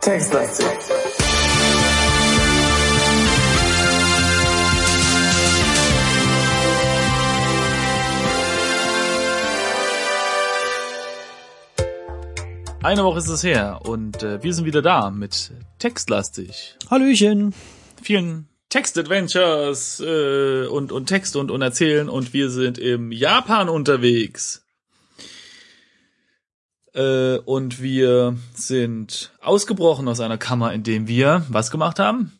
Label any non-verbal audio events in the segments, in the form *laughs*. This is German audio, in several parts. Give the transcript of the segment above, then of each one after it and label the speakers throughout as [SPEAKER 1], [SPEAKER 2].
[SPEAKER 1] Textlastig.
[SPEAKER 2] Eine Woche ist es her und äh, wir sind wieder da mit Textlastig.
[SPEAKER 3] Hallöchen.
[SPEAKER 2] Vielen Textadventures äh, und, und Text und, und Erzählen und wir sind im Japan unterwegs. Äh, und wir sind ausgebrochen aus einer Kammer, in dem wir was gemacht haben?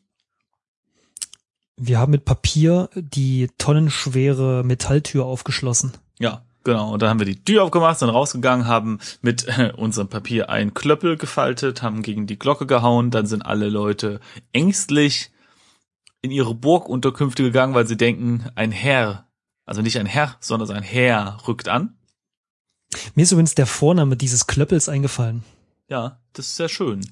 [SPEAKER 3] Wir haben mit Papier die tonnenschwere Metalltür aufgeschlossen.
[SPEAKER 2] Ja, genau. Und dann haben wir die Tür aufgemacht, sind rausgegangen, haben mit äh, unserem Papier ein Klöppel gefaltet, haben gegen die Glocke gehauen, dann sind alle Leute ängstlich in ihre Burgunterkünfte gegangen, weil sie denken, ein Herr, also nicht ein Herr, sondern ein Herr rückt an.
[SPEAKER 3] Mir ist übrigens der Vorname dieses Klöppels eingefallen.
[SPEAKER 2] Ja, das ist sehr schön.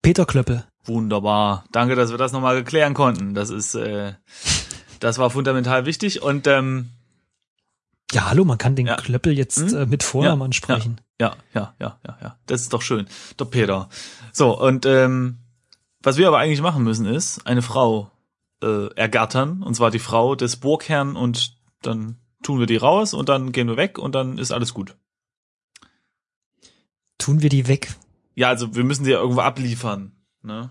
[SPEAKER 3] Peter Klöppel.
[SPEAKER 2] Wunderbar. Danke, dass wir das nochmal geklären konnten. Das ist, äh, das war fundamental wichtig und ähm,
[SPEAKER 3] Ja, hallo, man kann den
[SPEAKER 2] Ja.
[SPEAKER 3] Klöppel jetzt
[SPEAKER 2] Hm?
[SPEAKER 3] äh, mit Vornamen
[SPEAKER 2] Ja,
[SPEAKER 3] ansprechen.
[SPEAKER 2] Ja, ja, ja, ja, ja. Das ist doch schön. Der Peter. So, und ähm, was wir aber eigentlich machen müssen, ist eine Frau äh, ergattern, und zwar die Frau des Burgherrn, und dann tun wir die raus und dann gehen wir weg und dann ist alles gut.
[SPEAKER 3] Tun wir die weg.
[SPEAKER 2] Ja, also wir müssen die ja irgendwo abliefern, ne?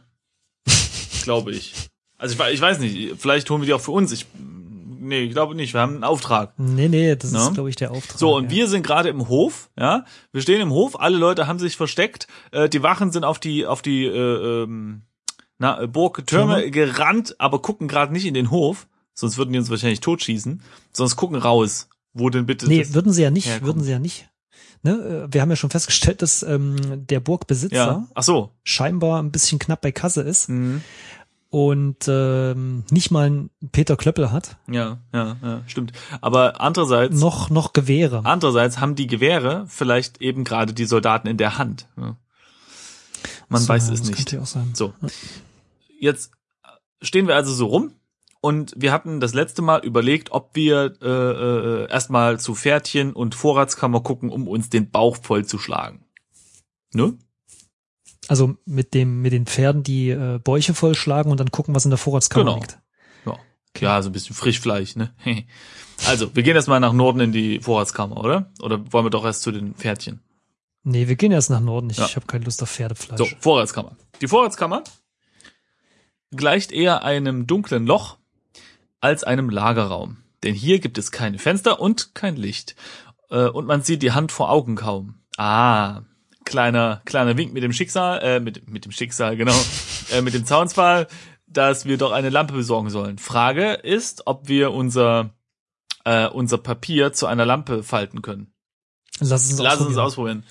[SPEAKER 2] *laughs* glaube ich. Also ich, ich weiß nicht, vielleicht holen wir die auch für uns. Ich, nee, ich glaube nicht. Wir haben einen Auftrag.
[SPEAKER 3] Nee, nee, das
[SPEAKER 2] Na?
[SPEAKER 3] ist, glaube ich, der Auftrag.
[SPEAKER 2] So, und
[SPEAKER 3] ja.
[SPEAKER 2] wir sind gerade im Hof, ja. Wir stehen im Hof, alle Leute haben sich versteckt, äh, die Wachen sind auf die, auf die äh, ähm, na, äh, Burgtürme
[SPEAKER 3] Türme?
[SPEAKER 2] gerannt, aber gucken gerade nicht in den Hof, sonst würden die uns wahrscheinlich totschießen, sonst gucken raus, wo denn bitte
[SPEAKER 3] Nee, würden sie ja nicht,
[SPEAKER 2] herkommt.
[SPEAKER 3] würden sie ja nicht. Ne? äh, Wir haben ja schon festgestellt, dass ähm, der Burgbesitzer
[SPEAKER 2] ja. Ach so.
[SPEAKER 3] scheinbar ein bisschen knapp bei Kasse ist
[SPEAKER 2] Mhm.
[SPEAKER 3] und ähm, nicht mal einen Peter Klöppel hat,
[SPEAKER 2] Ja, ja, ja, stimmt. Aber andererseits,
[SPEAKER 3] noch noch Gewehre.
[SPEAKER 2] andererseits haben die Gewehre vielleicht eben gerade die Soldaten in der Hand. Ja. Man
[SPEAKER 3] So,
[SPEAKER 2] weiß es
[SPEAKER 3] das
[SPEAKER 2] nicht.
[SPEAKER 3] könnte auch sein.
[SPEAKER 2] So. Jetzt stehen wir also so rum und wir hatten das letzte Mal überlegt, ob wir äh, äh, erstmal zu Pferdchen und Vorratskammer gucken, um uns den Bauch voll zu schlagen. Ne?
[SPEAKER 3] Also mit dem mit den Pferden die äh, Bäuche vollschlagen und dann gucken, was in der Vorratskammer
[SPEAKER 2] Genau.
[SPEAKER 3] liegt.
[SPEAKER 2] Ja. Ja, so ein bisschen Frischfleisch, ne? *laughs* Also, wir gehen erstmal nach Norden in die Vorratskammer, oder? Oder wollen wir doch erst zu den Pferdchen?
[SPEAKER 3] Nee, wir gehen erst nach Norden. Ich
[SPEAKER 2] Ja.
[SPEAKER 3] habe keine Lust auf Pferdefleisch.
[SPEAKER 2] So, Vorratskammer. Die Vorratskammer gleicht eher einem dunklen Loch als einem Lagerraum. Denn hier gibt es keine Fenster und kein Licht. Äh, Und man sieht die Hand vor Augen kaum. Ah, kleiner, kleiner Wink mit dem Schicksal, äh, mit, mit dem Schicksal, genau, *laughs* äh, mit dem Zaunspfahl, dass wir doch eine Lampe besorgen sollen. Frage ist, ob wir unser, äh, unser Papier zu einer Lampe falten können.
[SPEAKER 3] Lass uns
[SPEAKER 2] Lass uns
[SPEAKER 3] ausprobieren.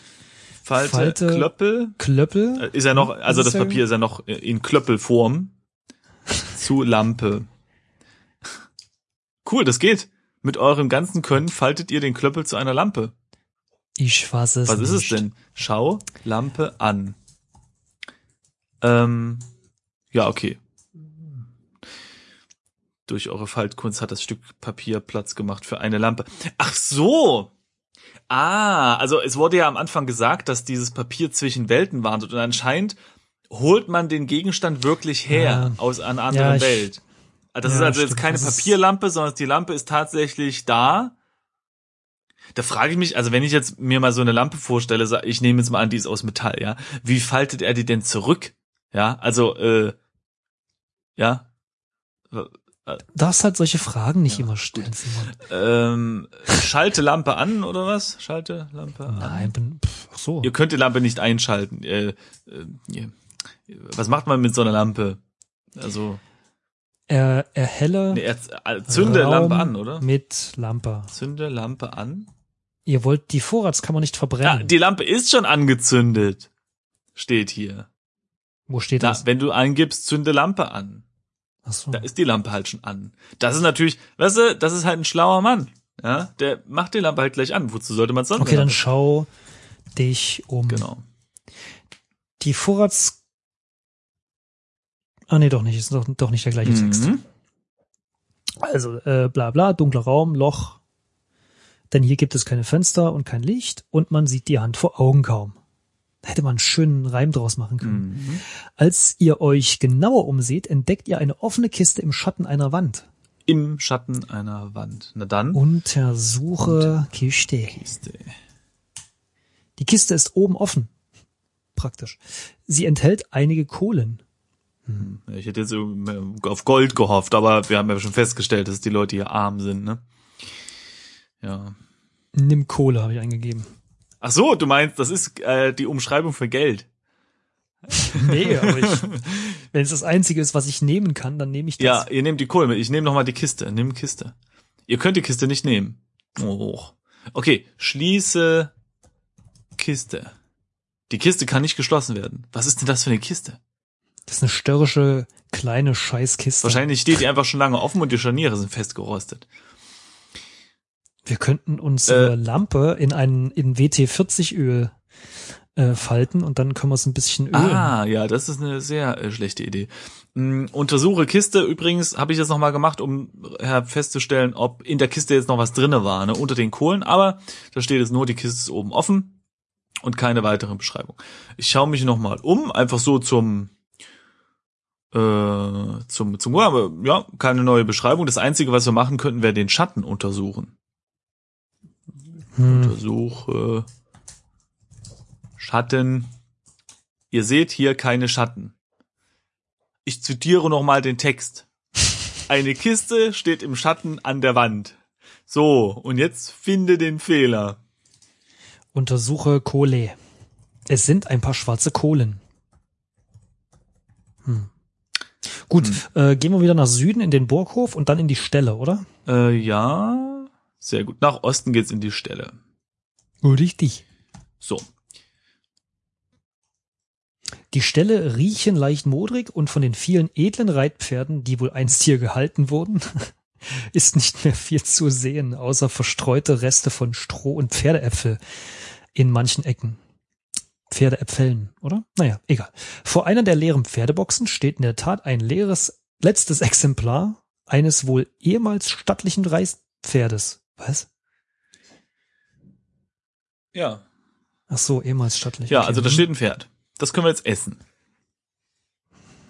[SPEAKER 2] Falte,
[SPEAKER 3] Falte-
[SPEAKER 2] Klöppel,
[SPEAKER 3] Klöppel.
[SPEAKER 2] äh, Ist ja noch, also
[SPEAKER 3] Das
[SPEAKER 2] Papier ist ja noch in Klöppelform zu Lampe. Cool, das geht. Mit eurem ganzen Können faltet ihr den Klöppel zu einer Lampe.
[SPEAKER 3] Ich weiß es
[SPEAKER 2] Was ist es
[SPEAKER 3] nicht.
[SPEAKER 2] denn? Schau Lampe an. Ähm, ja, okay. Durch eure Faltkunst hat das Stück Papier Platz gemacht für eine Lampe. Ach so! Ah, also es wurde ja am Anfang gesagt, dass dieses Papier zwischen Welten wandert und anscheinend holt man den Gegenstand wirklich her
[SPEAKER 3] Ja.
[SPEAKER 2] aus einer anderen
[SPEAKER 3] Ja,
[SPEAKER 2] Welt. Das
[SPEAKER 3] Ja,
[SPEAKER 2] ist also jetzt keine Papierlampe, sondern die Lampe ist tatsächlich da. Da frage ich mich, also wenn ich jetzt mir mal so eine Lampe vorstelle, ich nehme jetzt mal an, die ist aus Metall, ja, wie faltet er die denn zurück? Ja, also, äh, ja,
[SPEAKER 3] Darfst halt solche Fragen nicht immer stellen,
[SPEAKER 2] ähm, schalte Lampe an oder was? Schalte Lampe an.
[SPEAKER 3] Nein, bin, pff, ach so.
[SPEAKER 2] Ihr könnt die Lampe nicht einschalten. Äh, äh, ja. was macht man mit so einer Lampe? Also,
[SPEAKER 3] Er, erhelle
[SPEAKER 2] nee, er, äh, zünde
[SPEAKER 3] Raum
[SPEAKER 2] Lampe an, oder?
[SPEAKER 3] mit Lampe.
[SPEAKER 2] Zünde Lampe an.
[SPEAKER 3] Ihr wollt die Vorratskammer nicht
[SPEAKER 2] Ja,
[SPEAKER 3] verbrennen.
[SPEAKER 2] die Lampe ist schon angezündet. Steht hier.
[SPEAKER 3] Wo steht
[SPEAKER 2] Na,
[SPEAKER 3] das?
[SPEAKER 2] wenn du eingibst, zünde Lampe an.
[SPEAKER 3] So.
[SPEAKER 2] Da ist die Lampe halt schon an. Das ist natürlich, weißt du, das ist halt ein schlauer Mann. Ja, der macht die Lampe halt gleich an. Wozu sollte man sonst?
[SPEAKER 3] Okay, dann schau dich um.
[SPEAKER 2] Genau.
[SPEAKER 3] Die Vorrats... Ah nee, doch nicht. Ist doch, doch nicht der gleiche Text.
[SPEAKER 2] Mhm.
[SPEAKER 3] Also äh, bla bla, dunkler Raum, Loch. Denn hier gibt es keine Fenster und kein Licht und man sieht die Hand vor Augen kaum. Da hätte man einen schönen Reim draus machen können.
[SPEAKER 2] Mhm.
[SPEAKER 3] Als ihr euch genauer umseht, entdeckt ihr eine offene Kiste im Schatten einer Wand.
[SPEAKER 2] Im Schatten einer Wand. Na dann.
[SPEAKER 3] Untersuche Kiste.
[SPEAKER 2] Kiste.
[SPEAKER 3] Die Kiste ist oben offen. Praktisch. Sie enthält einige Kohlen.
[SPEAKER 2] Ja, Ich hätte jetzt so auf Gold gehofft, aber wir haben ja schon festgestellt, dass die Leute hier arm sind, ne? Ja.
[SPEAKER 3] Nimm Kohle, habe ich eingegeben.
[SPEAKER 2] Ach so, du meinst, das ist äh, die Umschreibung für Geld.
[SPEAKER 3] Nee, aber ich, *laughs* wenn es das Einzige ist, was ich nehmen kann, dann nehme ich das.
[SPEAKER 2] Ja, ihr nehmt die Kohle mit. Ich nehme noch mal die Kiste. Nimm Kiste. Ihr könnt die Kiste nicht nehmen. Oh. Okay, schließe Kiste. Die Kiste kann nicht geschlossen werden. Was ist denn das für eine Kiste?
[SPEAKER 3] Das ist eine störrische, kleine Scheißkiste.
[SPEAKER 2] Wahrscheinlich steht die einfach schon lange offen und die Scharniere sind festgerostet.
[SPEAKER 3] Wir könnten unsere
[SPEAKER 2] Äh.
[SPEAKER 3] Lampe in einen in WT40-Öl äh, falten und dann können wir es ein bisschen ölen.
[SPEAKER 2] Ah, ja, das ist eine sehr äh, schlechte Idee. Mm, untersuche Kiste übrigens, habe ich jetzt nochmal gemacht, um festzustellen, ob in der Kiste jetzt noch was drinne war, ne, unter den Kohlen, aber da steht jetzt nur, die Kiste ist oben offen und keine weitere Beschreibung. Ich schaue mich nochmal um, einfach so zum äh, zum zum aber ja, keine neue Beschreibung. Das einzige, was wir machen könnten, wäre den Schatten untersuchen.
[SPEAKER 3] Hm.
[SPEAKER 2] Untersuche Schatten. Ihr seht hier keine Schatten. Ich zitiere nochmal den Text. Eine Kiste steht im Schatten an der Wand. So, und jetzt finde den Fehler.
[SPEAKER 3] Untersuche Kohle. Es sind ein paar schwarze Kohlen. Hm. Gut, äh, gehen wir wieder nach Süden in den Burghof und dann in die Stelle, oder?
[SPEAKER 2] Äh, ja, sehr gut. Nach Osten geht's in die Stelle.
[SPEAKER 3] Richtig.
[SPEAKER 2] So.
[SPEAKER 3] Die Ställe riechen leicht modrig und von den vielen edlen Reitpferden, die wohl einst hier gehalten wurden, *laughs* ist nicht mehr viel zu sehen, außer verstreute Reste von Stroh und Pferdeäpfel in manchen Ecken. Pferdeäpfeln, oder? Naja, egal. Vor einer der leeren Pferdeboxen steht in der Tat ein leeres, letztes Exemplar eines wohl ehemals stattlichen Reispferdes. Was?
[SPEAKER 2] Ja.
[SPEAKER 3] Ach so, ehemals stattlich.
[SPEAKER 2] Ja,
[SPEAKER 3] Okay.
[SPEAKER 2] also da
[SPEAKER 3] Hm.
[SPEAKER 2] steht ein Pferd. Das können wir jetzt essen.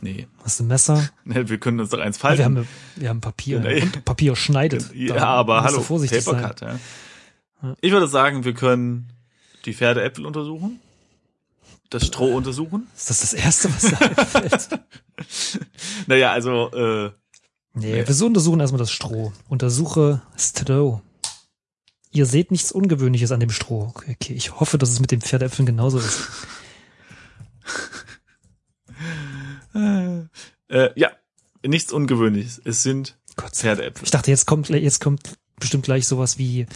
[SPEAKER 2] Nee,
[SPEAKER 3] Hast du ein Messer? *laughs*
[SPEAKER 2] wir können uns doch eins falten.
[SPEAKER 3] wir, haben, wir haben Papier.
[SPEAKER 2] Nee.
[SPEAKER 3] Und Papier schneidet. *laughs*
[SPEAKER 2] Ja,
[SPEAKER 3] Da
[SPEAKER 2] aber hallo,
[SPEAKER 3] vorsichtig sein.
[SPEAKER 2] Papercut. Ja. Ich würde sagen, wir können die Pferdeäpfel untersuchen, das Stroh untersuchen. *laughs*
[SPEAKER 3] Ist das das Erste, was da einfällt?
[SPEAKER 2] Naja, also äh,
[SPEAKER 3] Nee,
[SPEAKER 2] Nee.
[SPEAKER 3] wir so untersuchen erstmal das Stroh. Untersuche Stroh. Ihr seht nichts Ungewöhnliches an dem Stroh. Okay, ich hoffe, dass es mit den Pferdeäpfeln genauso ist. *laughs*
[SPEAKER 2] äh, ja, nichts Ungewöhnliches. Es sind
[SPEAKER 3] Gott.
[SPEAKER 2] Pferdeäpfel.
[SPEAKER 3] Ich dachte, jetzt kommt, jetzt kommt bestimmt gleich sowas wie,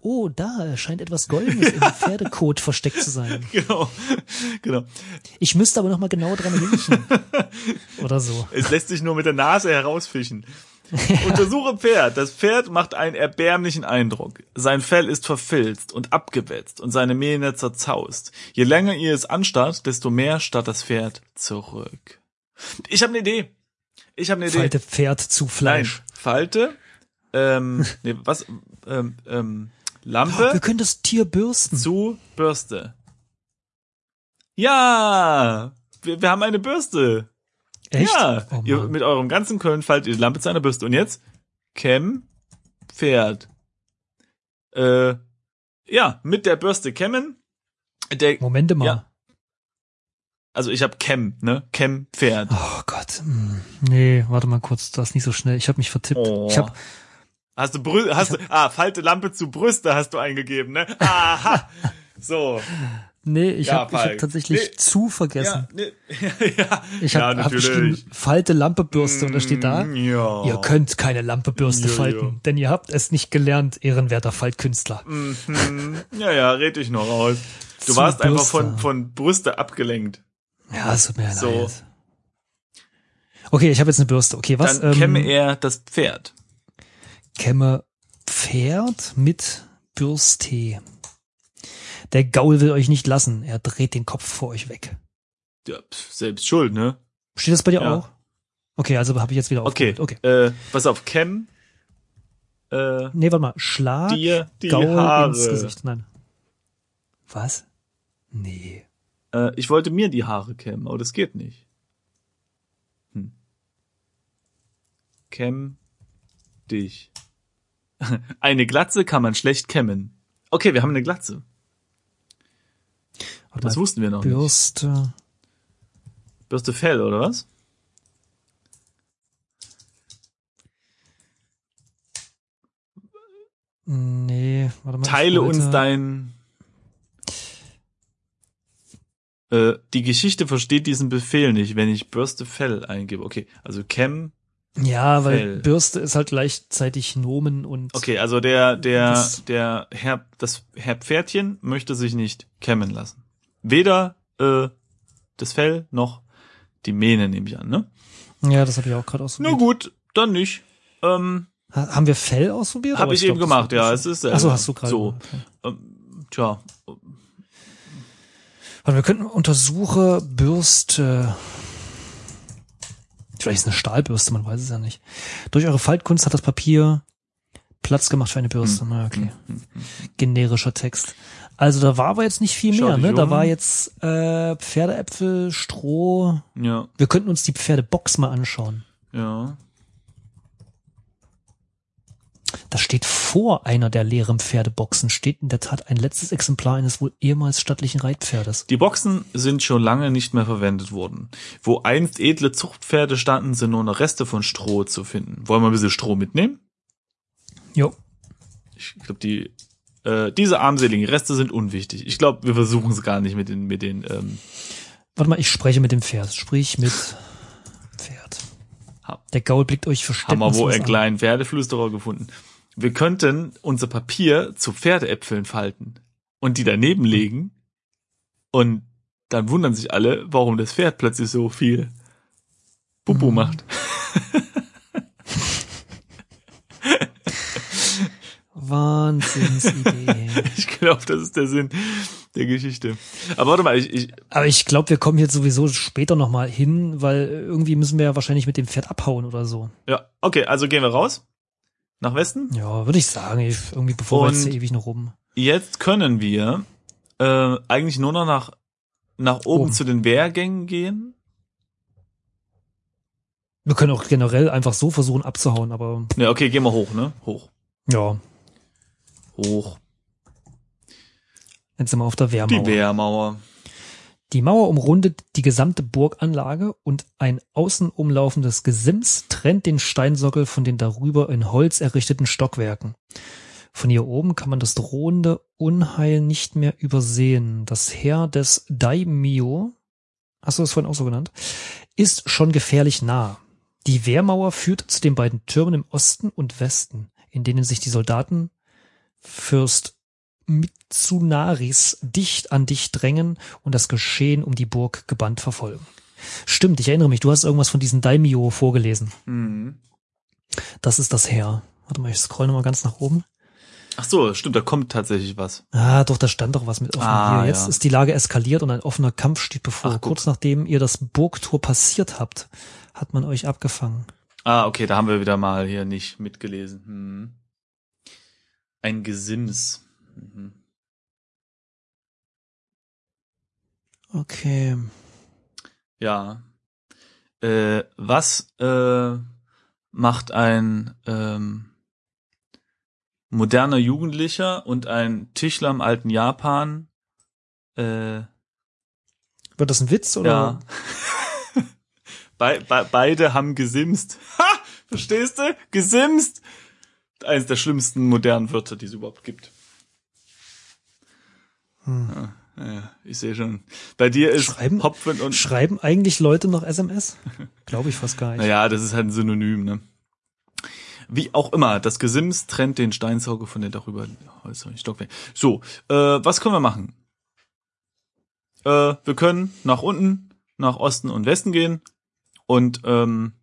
[SPEAKER 3] oh, da scheint etwas Goldenes im *laughs* Pferdekot versteckt zu sein. *laughs*
[SPEAKER 2] Genau, genau.
[SPEAKER 3] Ich müsste aber noch mal genau dran riechen. Oder so.
[SPEAKER 2] Es lässt sich nur mit der Nase herausfischen. *laughs* Untersuche Pferd. Das Pferd macht einen erbärmlichen Eindruck. Sein Fell ist verfilzt und abgewetzt und seine Mähne zerzaust. Je länger ihr es anstarrt, desto mehr starrt das Pferd zurück. Ich habe eine Idee. Ich habe eine Idee.
[SPEAKER 3] Falte Pferd zu Fleisch.
[SPEAKER 2] Nein, Falte. Ähm, nee, was? Ähm, ähm, Lampe
[SPEAKER 3] Wir können das Tier bürsten.
[SPEAKER 2] zu Bürste. Ja, wir, wir haben eine Bürste.
[SPEAKER 3] Echt?
[SPEAKER 2] Ja,
[SPEAKER 3] Oh
[SPEAKER 2] ihr, mit eurem ganzen Köln faltet ihr die Lampe zu einer Bürste. Und jetzt Cam Pferd. Äh, ja, mit der Bürste kämmen. Der,
[SPEAKER 3] Momente mal.
[SPEAKER 2] Ja. also ich habe Cam, ne? Cam Pferd.
[SPEAKER 3] Oh Gott. Hm. Nee, warte mal kurz, das ist nicht so schnell. Ich habe mich vertippt.
[SPEAKER 2] Oh.
[SPEAKER 3] Ich habe
[SPEAKER 2] Hast du Brü hast du, ah, Falte Lampe zu Brüste hast du eingegeben, ne? Aha. *laughs* So.
[SPEAKER 3] Nee, ich
[SPEAKER 2] Ja,
[SPEAKER 3] habe ich hab tatsächlich
[SPEAKER 2] Nee.
[SPEAKER 3] zu vergessen.
[SPEAKER 2] Ja, ne, *laughs* ja.
[SPEAKER 3] Ich
[SPEAKER 2] ja,
[SPEAKER 3] habe hab
[SPEAKER 2] natürlich.
[SPEAKER 3] geschrieben, Falte Lampebürste und da steht da,
[SPEAKER 2] Mm, Ja.
[SPEAKER 3] ihr könnt keine Lampebürste
[SPEAKER 2] Ja,
[SPEAKER 3] falten,
[SPEAKER 2] ja.
[SPEAKER 3] denn ihr habt es nicht gelernt, ehrenwerter Faltkünstler.
[SPEAKER 2] Mhm. Ja, ja, red dich noch raus. Du
[SPEAKER 3] Zu
[SPEAKER 2] warst einfach von, von Brüste abgelenkt.
[SPEAKER 3] Ja, es tut mir
[SPEAKER 2] So.
[SPEAKER 3] leid. Okay, ich habe jetzt eine Bürste. Okay, was?
[SPEAKER 2] Dann kämme
[SPEAKER 3] ähm,
[SPEAKER 2] er das Pferd.
[SPEAKER 3] kämme Pferd mit Bürste. Der Gaul will euch nicht lassen. Er dreht den Kopf vor euch weg.
[SPEAKER 2] Ja, selbst schuld, ne?
[SPEAKER 3] Steht das bei dir
[SPEAKER 2] Ja.
[SPEAKER 3] auch? Okay, also habe ich jetzt wieder
[SPEAKER 2] Okay,
[SPEAKER 3] aufgeholt. Okay.
[SPEAKER 2] Äh, pass auf, Cam. Äh,
[SPEAKER 3] Nee, warte mal. Schlag,
[SPEAKER 2] dir die
[SPEAKER 3] Gaul
[SPEAKER 2] Haare.
[SPEAKER 3] ins Gesicht. Nein. Was? Nee.
[SPEAKER 2] Äh, ich wollte mir die Haare kämmen, aber das geht nicht. Hm. Kämm dich. *laughs* Eine Glatze kann man schlecht kämmen. Okay, wir haben eine Glatze.
[SPEAKER 3] Warte
[SPEAKER 2] Das wussten wir noch nicht.
[SPEAKER 3] Bürste.
[SPEAKER 2] Bürste Fell, oder was?
[SPEAKER 3] Nee, warte mal.
[SPEAKER 2] Teile uns dein. Äh, die Geschichte versteht diesen Befehl nicht, wenn ich Bürste Fell eingebe. Okay, also Cam.
[SPEAKER 3] Ja, weil
[SPEAKER 2] Fell.
[SPEAKER 3] Bürste ist halt gleichzeitig Nomen und
[SPEAKER 2] Okay, also der, der,
[SPEAKER 3] Das-
[SPEAKER 2] der Herr, das Herr Pferdchen möchte sich nicht kämmen lassen. Weder äh, das Fell noch die Mähne, nehme ich an, ne?
[SPEAKER 3] ja, das habe ich auch gerade
[SPEAKER 2] Na
[SPEAKER 3] ausprobiert.
[SPEAKER 2] gut, dann nicht. Ähm,
[SPEAKER 3] Ha- Haben wir Fell ausprobiert?
[SPEAKER 2] Hab
[SPEAKER 3] Aber
[SPEAKER 2] ich
[SPEAKER 3] glaub,
[SPEAKER 2] eben
[SPEAKER 3] das
[SPEAKER 2] gemacht, ja, es ist, äh,
[SPEAKER 3] Ach so, hast du gerade.
[SPEAKER 2] so.
[SPEAKER 3] Okay.
[SPEAKER 2] ähm, tja,
[SPEAKER 3] Warte, wir könnten untersuche Bürste. Vielleicht ist eine Stahlbürste, man weiß es ja nicht. Durch eure Faltkunst hat das Papier Platz gemacht für eine Bürste.
[SPEAKER 2] Hm.
[SPEAKER 3] Na, okay. Generischer Text. Also da war aber jetzt nicht viel
[SPEAKER 2] Schau
[SPEAKER 3] mehr, ne? Da
[SPEAKER 2] um.
[SPEAKER 3] war jetzt äh, Pferdeäpfel, Stroh.
[SPEAKER 2] ja,
[SPEAKER 3] Wir könnten uns die Pferdebox mal anschauen.
[SPEAKER 2] ja.
[SPEAKER 3] Da steht vor einer der leeren Pferdeboxen, steht in der Tat ein letztes Exemplar eines wohl ehemals stattlichen Reitpferdes.
[SPEAKER 2] Die Boxen sind schon lange nicht mehr verwendet worden. Wo einst edle Zuchtpferde standen, sind nur noch Reste von Stroh zu finden. Wollen wir ein bisschen Stroh mitnehmen?
[SPEAKER 3] Jo.
[SPEAKER 2] Ich glaube, die äh, diese armseligen Reste sind unwichtig. Ich glaube, wir versuchen es gar nicht mit den mit den ähm,
[SPEAKER 3] Warte mal, ich spreche mit dem Pferd. Sprich mit Pferd. Der Gaul blickt euch
[SPEAKER 2] haben
[SPEAKER 3] verständnislos
[SPEAKER 2] wir wohl einen kleinen Pferdeflüsterer gefunden. Wir könnten unser Papier zu Pferdeäpfeln falten und die daneben legen und dann wundern sich alle, warum das Pferd plötzlich so viel Bubu
[SPEAKER 3] Mhm.
[SPEAKER 2] macht. *laughs*
[SPEAKER 3] Wahnsinnsidee. *laughs*
[SPEAKER 2] Ich glaube, das ist der Sinn der Geschichte. Aber warte mal, ich, ich
[SPEAKER 3] Aber ich glaube, wir kommen jetzt sowieso später nochmal hin, weil irgendwie müssen wir ja wahrscheinlich mit dem Pferd abhauen oder so.
[SPEAKER 2] ja, okay, also gehen wir raus nach Westen.
[SPEAKER 3] Ja, würde ich sagen. Ich, irgendwie bevor wir jetzt
[SPEAKER 2] Und-
[SPEAKER 3] ewig noch rum.
[SPEAKER 2] Jetzt können wir äh, eigentlich nur noch nach nach oben,
[SPEAKER 3] Oben.
[SPEAKER 2] zu den Wehrgängen gehen.
[SPEAKER 3] Wir können auch generell einfach so versuchen abzuhauen, aber
[SPEAKER 2] Ja, okay, gehen wir hoch, ne? Hoch.
[SPEAKER 3] ja,
[SPEAKER 2] Hoch.
[SPEAKER 3] jetzt sind wir auf der Wehrmauer.
[SPEAKER 2] Die Wehrmauer.
[SPEAKER 3] Die Mauer umrundet die gesamte Burganlage und ein außen umlaufendes Gesims trennt den Steinsockel von den darüber in Holz errichteten Stockwerken. Von hier oben kann man das drohende Unheil nicht mehr übersehen. Das Heer des Daimyo, hast du das vorhin auch so genannt, ist schon gefährlich nah. Die Wehrmauer führt zu den beiden Türmen im Osten und Westen, in denen sich die Soldaten Fürst Mitsunaris dicht an dich drängen und das Geschehen um die Burg gebannt verfolgen. Stimmt, ich erinnere mich, du hast irgendwas von diesen Daimyo vorgelesen.
[SPEAKER 2] Mhm.
[SPEAKER 3] Das ist das Heer. Warte mal, ich scroll nochmal ganz nach oben.
[SPEAKER 2] Ach so, stimmt, da kommt tatsächlich was.
[SPEAKER 3] Ah, doch, da stand doch was mit offen
[SPEAKER 2] Ah,
[SPEAKER 3] hier. Jetzt
[SPEAKER 2] ja.
[SPEAKER 3] ist die Lage eskaliert und ein offener Kampf steht bevor.
[SPEAKER 2] Ach.
[SPEAKER 3] Kurz nachdem ihr das Burgtor passiert habt, hat man euch abgefangen.
[SPEAKER 2] Ah, okay, da haben wir wieder mal hier nicht mitgelesen. Hm. Ein Gesims. Mhm.
[SPEAKER 3] Okay.
[SPEAKER 2] Ja. Äh, was äh, macht ein ähm, moderner Jugendlicher und ein Tischler im alten Japan? Äh,
[SPEAKER 3] Wird das ein Witz oder?
[SPEAKER 2] ja. *laughs* Be be beide haben gesimst. Ha! Verstehst du? Gesimst! Eines der schlimmsten modernen Wörter, die es überhaupt gibt.
[SPEAKER 3] Hm.
[SPEAKER 2] Ja, ja, ich sehe schon. Bei dir ist
[SPEAKER 3] Schreiben-
[SPEAKER 2] Hopfen und
[SPEAKER 3] Schreiben eigentlich Leute noch SMS? Glaube ich fast gar nicht.
[SPEAKER 2] Naja, das ist halt ein Synonym, ne? Wie auch immer, das Gesims trennt den Steinsauger von der darüber Holz- Stockwerk. So, äh, was können wir machen? Äh, wir können nach unten, nach Osten und Westen gehen und ähm,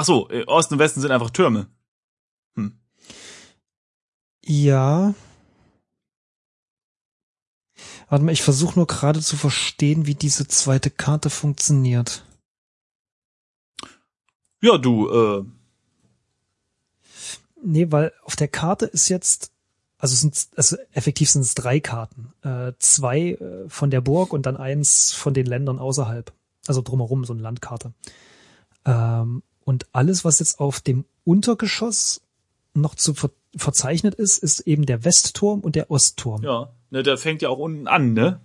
[SPEAKER 2] ach so, äh, Osten und Westen sind einfach Türme. Hm.
[SPEAKER 3] Ja. Warte mal, ich versuche nur gerade zu verstehen, wie diese zweite Karte funktioniert.
[SPEAKER 2] Ja, du, äh,
[SPEAKER 3] Nee, weil auf der Karte ist jetzt, also sind also effektiv sind es drei Karten. Äh, zwei äh, von der Burg und dann eins von den Ländern außerhalb. Also drumherum, so eine Landkarte. Ähm, und alles, was jetzt auf dem Untergeschoss noch zu ver verzeichnet ist, ist eben der Westturm und der Ostturm.
[SPEAKER 2] ja, ne, der fängt ja auch unten an, ne?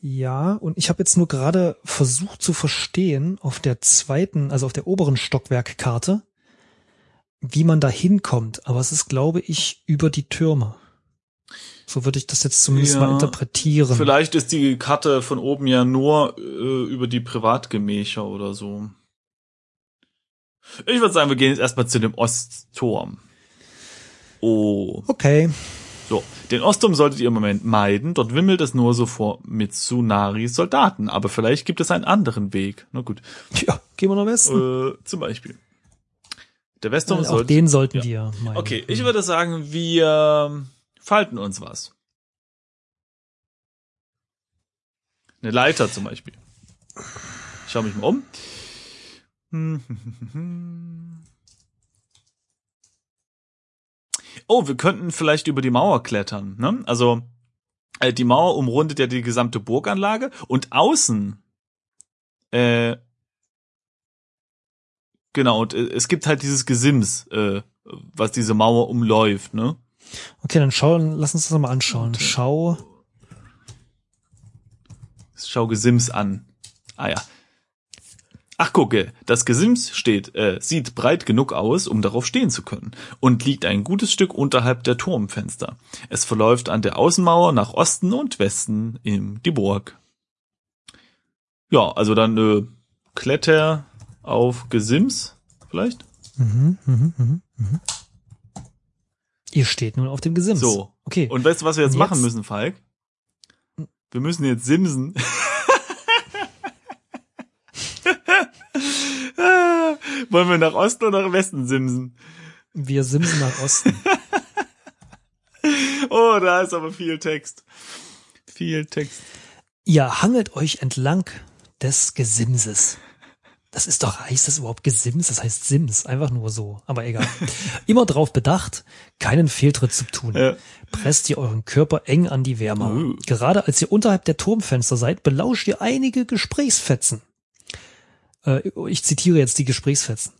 [SPEAKER 3] Ja, und ich habe jetzt nur gerade versucht zu verstehen auf der zweiten, also auf der oberen Stockwerkkarte, wie man da hinkommt. Aber es ist, glaube ich, über die Türme. So würde ich das jetzt zumindest
[SPEAKER 2] Ja,
[SPEAKER 3] mal interpretieren.
[SPEAKER 2] Vielleicht ist die Karte von oben ja nur äh, über die Privatgemächer oder so. Ich würde sagen, wir gehen jetzt erstmal zu dem Ostturm. Oh.
[SPEAKER 3] Okay.
[SPEAKER 2] So, den Ostturm solltet ihr im Moment meiden. Dort wimmelt es nur so vor Mitsunaris Soldaten. Aber vielleicht gibt es einen anderen Weg. Na gut.
[SPEAKER 3] Ja, gehen wir nach Westen.
[SPEAKER 2] Äh, zum Beispiel. Der Westturm
[SPEAKER 3] Äh, auch
[SPEAKER 2] sollte.
[SPEAKER 3] den sollten
[SPEAKER 2] ja.
[SPEAKER 3] wir meinen.
[SPEAKER 2] Okay, ich würde sagen, wir falten uns was. Eine Leiter zum Beispiel. Ich schau mich mal um. *laughs* Oh, wir könnten vielleicht über die Mauer klettern. Ne? Also äh, die Mauer umrundet ja die gesamte Burganlage und außen äh, genau und äh, es gibt halt dieses Gesims, äh, was diese Mauer umläuft. Ne?
[SPEAKER 3] Okay, dann schauen, lass uns das mal anschauen. Schau.
[SPEAKER 2] Schau Gesims an. Ah ja. Ach gucke, das Gesims steht, äh, sieht breit genug aus, um darauf stehen zu können und liegt ein gutes Stück unterhalb der Turmfenster. Es verläuft an der Außenmauer nach Osten und Westen in die Burg. Ja, also dann äh, Kletter auf Gesims vielleicht.
[SPEAKER 3] Mhm, mhm, mhm, mhm. Ihr steht nun auf dem Gesims.
[SPEAKER 2] So.
[SPEAKER 3] Okay.
[SPEAKER 2] Und weißt du, was wir jetzt,
[SPEAKER 3] Und
[SPEAKER 2] machen
[SPEAKER 3] jetzt?
[SPEAKER 2] müssen, Falk? Wir müssen jetzt simsen. *laughs* Wollen wir nach Osten oder nach Westen simsen?
[SPEAKER 3] Wir simsen nach Osten. *laughs*
[SPEAKER 2] Oh, da ist aber viel Text. Viel Text.
[SPEAKER 3] Ihr hangelt euch entlang des Gesimses. Das ist doch, heißt das überhaupt Gesims? Das heißt Sims, einfach nur so. Aber egal. *laughs* Immer darauf bedacht, keinen Fehltritt zu tun.
[SPEAKER 2] Ja.
[SPEAKER 3] Presst ihr euren Körper eng an die Wehrmauer.
[SPEAKER 2] Uh.
[SPEAKER 3] Gerade als ihr unterhalb der Turmfenster seid, belauscht ihr einige Gesprächsfetzen. Äh, ich zitiere jetzt die Gesprächsfetzen.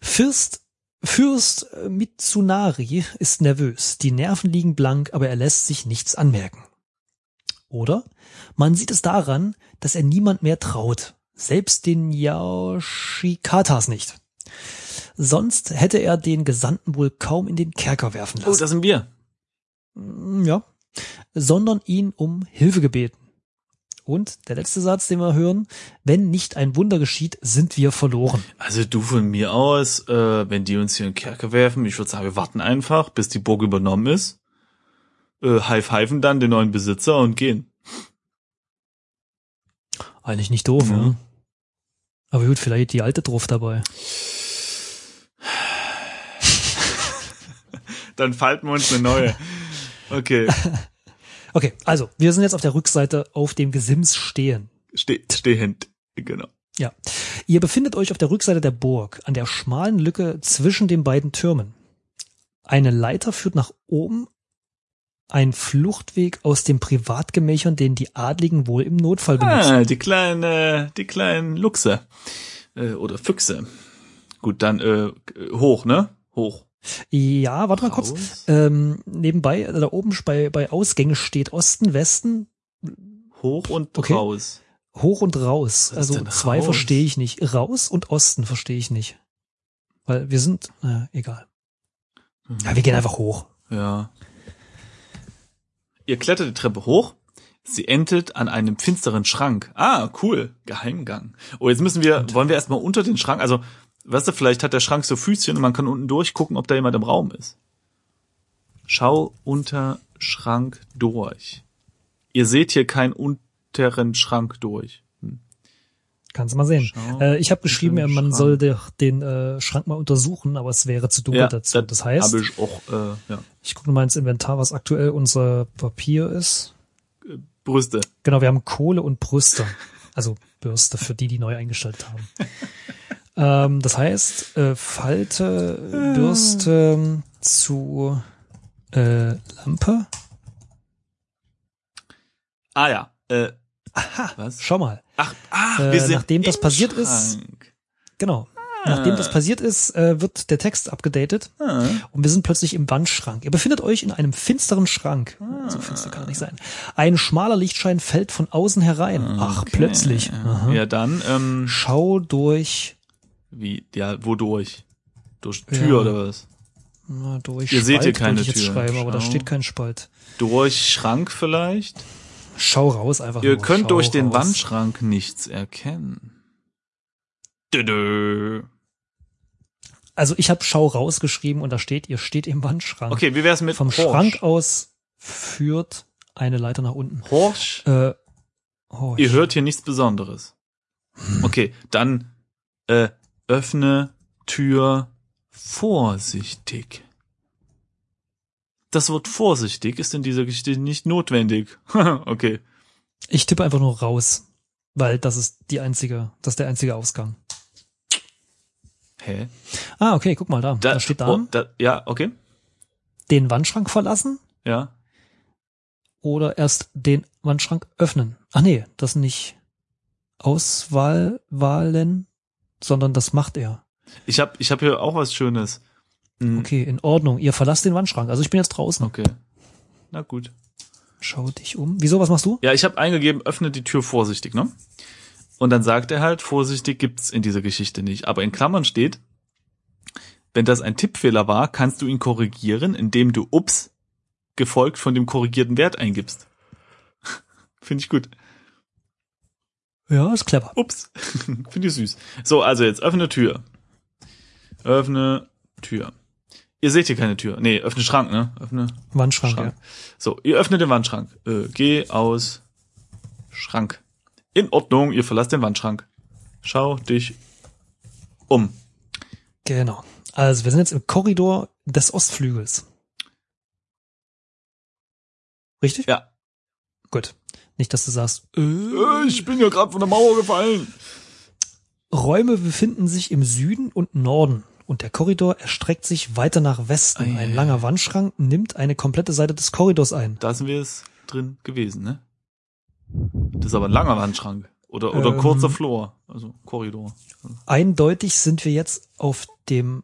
[SPEAKER 3] Fürst Fürst Mitsunari ist nervös, die Nerven liegen blank, aber er lässt sich nichts anmerken. Oder man sieht es daran, dass er niemand mehr traut, selbst den Yoshikatas nicht. Sonst hätte er den Gesandten wohl kaum in den Kerker werfen
[SPEAKER 2] Oh,
[SPEAKER 3] lassen.
[SPEAKER 2] das sind wir.
[SPEAKER 3] Mm, ja, sondern ihn um Hilfe gebeten. Und der letzte Satz, den wir hören, wenn nicht ein Wunder geschieht, sind wir verloren.
[SPEAKER 2] Also du von mir aus, äh, wenn die uns hier in den Kerker werfen, ich würde sagen, wir warten einfach, bis die Burg übernommen ist. Äh, high-pfeifen dann den neuen Besitzer und gehen.
[SPEAKER 3] Eigentlich nicht doof,
[SPEAKER 2] Mhm.
[SPEAKER 3] ja. Aber gut, vielleicht die alte drauf dabei.
[SPEAKER 2] Dann falten wir uns eine neue. Okay. *laughs*
[SPEAKER 3] Okay, also, wir sind jetzt auf der Rückseite auf dem Gesims stehen.
[SPEAKER 2] Ste stehend. Genau.
[SPEAKER 3] Ja. Ihr befindet euch auf der Rückseite der Burg, an der schmalen Lücke zwischen den beiden Türmen. Eine Leiter führt nach oben, ein Fluchtweg aus den Privatgemächern, den die Adligen wohl im Notfall benutzen.
[SPEAKER 2] Ah, die kleinen, äh, die kleinen Luchse. Äh, oder Füchse. Gut, dann äh, hoch, ne? Hoch.
[SPEAKER 3] Ja, warte mal kurz. Ähm, nebenbei, also da oben bei, bei Ausgänge steht Osten, Westen,
[SPEAKER 2] Hoch und
[SPEAKER 3] Okay.
[SPEAKER 2] raus.
[SPEAKER 3] hoch und raus. Also zwei
[SPEAKER 2] raus?
[SPEAKER 3] verstehe ich nicht. Raus und Osten verstehe ich nicht. Weil wir sind, naja, egal. Ja, wir gehen einfach hoch.
[SPEAKER 2] Ja. Ihr klettert die Treppe hoch. Sie endet an einem finsteren Schrank. Ah, cool. Geheimgang. Oh, jetzt müssen wir, wollen wir erstmal unter den Schrank, also, weißt du, vielleicht hat der Schrank so Füßchen und man kann unten durchgucken, ob da jemand im Raum ist. Schau unter Schrank durch. Ihr seht hier keinen unteren Schrank durch.
[SPEAKER 3] Kannst du mal sehen.
[SPEAKER 2] Schau
[SPEAKER 3] Äh, ich habe geschrieben,
[SPEAKER 2] den
[SPEAKER 3] man
[SPEAKER 2] Schrank.
[SPEAKER 3] soll den äh, Schrank mal untersuchen, aber es wäre zu dunkel dazu. Das, heißt,
[SPEAKER 2] ich auch, äh, ja.
[SPEAKER 3] ich gucke mal ins Inventar, was aktuell unser Papier ist.
[SPEAKER 2] Brüste.
[SPEAKER 3] Genau, wir haben Kohle und Brüste. Also Bürste für die, die neu eingestellt haben. *laughs* ähm, das heißt, äh, Falte, Bürste zu äh, Lampe.
[SPEAKER 2] Ah ja. Äh,
[SPEAKER 3] Aha,
[SPEAKER 2] Was?
[SPEAKER 3] schau mal.
[SPEAKER 2] ach, ach
[SPEAKER 3] Äh,
[SPEAKER 2] wir sind
[SPEAKER 3] nachdem das passiert ist-
[SPEAKER 2] Schrank.
[SPEAKER 3] Genau. Nachdem das passiert ist, äh, wird der Text abgedatet
[SPEAKER 2] Ah.
[SPEAKER 3] und wir sind plötzlich im Wandschrank. Ihr befindet euch in einem finsteren Schrank. So finster kann er nicht sein. Ein schmaler Lichtschein fällt von außen herein. Ach, plötzlich. Aha.
[SPEAKER 2] Ja, dann, ähm,
[SPEAKER 3] Schau durch,
[SPEAKER 2] wie, ja, wodurch? Durch
[SPEAKER 3] Ja.
[SPEAKER 2] Tür oder was?
[SPEAKER 3] na, durch
[SPEAKER 2] Ihr seht hier
[SPEAKER 3] Spalt
[SPEAKER 2] keine Tür.
[SPEAKER 3] schreiben, aber da steht kein Spalt.
[SPEAKER 2] Durch Schrank vielleicht?
[SPEAKER 3] Schau raus einfach
[SPEAKER 2] Ihr könnt
[SPEAKER 3] Schau
[SPEAKER 2] durch den
[SPEAKER 3] raus.
[SPEAKER 2] Wandschrank nichts erkennen. Dödö.
[SPEAKER 3] Also ich habe Schau rausgeschrieben und da steht, ihr steht im Wandschrank.
[SPEAKER 2] Okay, wie wär's mit
[SPEAKER 3] Vom
[SPEAKER 2] Horsch?
[SPEAKER 3] Schrank aus führt eine Leiter nach unten.
[SPEAKER 2] Horsch?
[SPEAKER 3] Äh, oh,
[SPEAKER 2] Ihr hört hier nichts Besonderes. Okay, dann äh, öffne Tür vorsichtig. Das Wort vorsichtig ist in dieser Geschichte nicht notwendig. *laughs* okay.
[SPEAKER 3] Ich tippe einfach nur raus, weil das ist die einzige, das ist der einzige Ausgang.
[SPEAKER 2] Hä?
[SPEAKER 3] Ah, okay, guck mal da. Da, steht da,
[SPEAKER 2] oh, da. Ja, okay.
[SPEAKER 3] den Wandschrank verlassen
[SPEAKER 2] Ja.
[SPEAKER 3] oder erst den Wandschrank öffnen. Ach nee, das nicht Auswahl, Wahlen, sondern das macht er.
[SPEAKER 2] Ich hab, ich hab hier auch was Schönes. Hm,
[SPEAKER 3] Okay, in Ordnung. Ihr verlasst den Wandschrank. Also ich bin jetzt draußen.
[SPEAKER 2] Okay. Na gut.
[SPEAKER 3] Schau dich um. Wieso, was machst du?
[SPEAKER 2] Ja, ich habe eingegeben, öffne die Tür vorsichtig, ne? Und dann sagt er halt, vorsichtig gibt's in dieser Geschichte nicht. Aber in Klammern steht, wenn das ein Tippfehler war, kannst du ihn korrigieren, indem du ups gefolgt von dem korrigierten Wert eingibst. *laughs* Finde ich gut.
[SPEAKER 3] Ja, ist clever.
[SPEAKER 2] Ups. *laughs* Finde ich süß. So, also jetzt öffne Tür. Öffne Tür. Ihr seht hier keine Tür. Nee, öffne Schrank, ne? Öffne
[SPEAKER 3] Wandschrank,
[SPEAKER 2] Schrank. So, ihr öffnet den Wandschrank. Äh, geh aus Schrank. In Ordnung, ihr verlasst den Wandschrank. Schau dich um.
[SPEAKER 3] ja. Genau. Also wir sind jetzt im Korridor des Ostflügels. Richtig?
[SPEAKER 2] Ja.
[SPEAKER 3] Gut. Nicht, dass du sagst, äh,
[SPEAKER 2] Äh, ich bin ja gerade von der Mauer gefallen.
[SPEAKER 3] Räume befinden sich im Süden und Norden und der Korridor erstreckt sich weiter nach Westen.
[SPEAKER 2] Ei,
[SPEAKER 3] Ein
[SPEAKER 2] ei,
[SPEAKER 3] langer Wandschrank nimmt eine komplette Seite des Korridors ein.
[SPEAKER 2] Da sind wir jetzt drin gewesen, ne? Das ist aber ein langer Wandschrank. Oder, oder
[SPEAKER 3] Ähm.
[SPEAKER 2] kurzer Flur. Also Korridor.
[SPEAKER 3] Eindeutig sind wir jetzt auf dem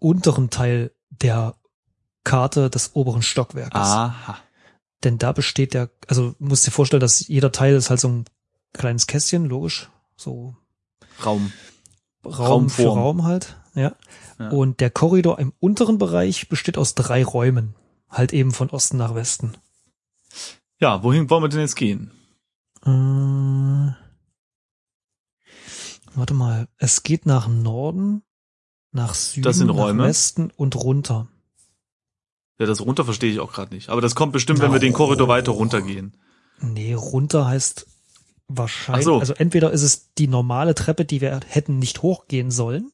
[SPEAKER 3] unteren Teil der Karte des oberen Stockwerkes.
[SPEAKER 2] Aha.
[SPEAKER 3] Denn da besteht der, also musst dir vorstellen, dass jeder Teil ist halt so ein kleines Kästchen, logisch. So
[SPEAKER 2] Raum.
[SPEAKER 3] Raum für
[SPEAKER 2] Raumform.
[SPEAKER 3] Raum halt, ja.
[SPEAKER 2] Ja.
[SPEAKER 3] Und der Korridor im unteren Bereich besteht aus drei Räumen. Halt eben von Osten nach Westen.
[SPEAKER 2] Ja, wohin wollen wir denn jetzt gehen?
[SPEAKER 3] Äh, warte mal, es geht nach Norden, nach Süden,
[SPEAKER 2] Das sind
[SPEAKER 3] nach
[SPEAKER 2] Räume.
[SPEAKER 3] Westen und runter.
[SPEAKER 2] Ja, das runter verstehe ich auch gerade nicht. Aber das kommt bestimmt, wenn wir den Korridor weiter runtergehen.
[SPEAKER 3] Nee, runter heißt wahrscheinlich,
[SPEAKER 2] so.
[SPEAKER 3] also entweder ist es die normale Treppe, die wir hätten nicht hochgehen sollen,